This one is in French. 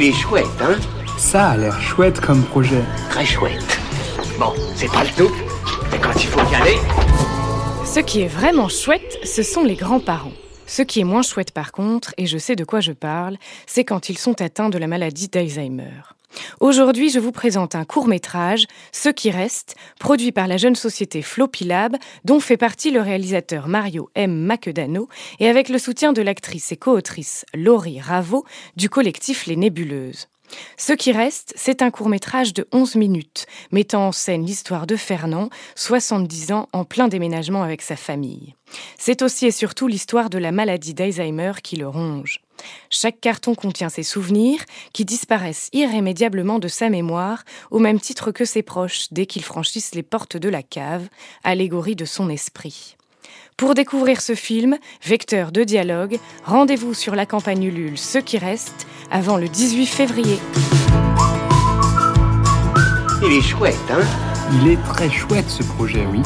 Il est chouette, hein Ça a l'air chouette comme projet. Très chouette. Bon, c'est pas le tout, mais quand il faut y aller... Ce qui est vraiment chouette, ce sont les grands-parents. Ce qui est moins chouette par contre, et je sais de quoi je parle, c'est quand ils sont atteints de la maladie d'Alzheimer. Aujourd'hui, je vous présente un court métrage, Ce qui reste, produit par la jeune société Flopilab, dont fait partie le réalisateur Mario M. Macedano, et avec le soutien de l'actrice et co-autrice Laurie Ravo du collectif Les Nébuleuses. Ce qui reste, c'est un court métrage de 11 minutes, mettant en scène l'histoire de Fernand, 70 ans, en plein déménagement avec sa famille. C'est aussi et surtout l'histoire de la maladie d'Alzheimer qui le ronge. Chaque carton contient ses souvenirs qui disparaissent irrémédiablement de sa mémoire, au même titre que ses proches dès qu'ils franchissent les portes de la cave, allégorie de son esprit. Pour découvrir ce film, vecteur de dialogue, rendez-vous sur la campagne Ulule Ce qui reste avant le 18 février. Il est chouette, hein? Il est très chouette ce projet, oui.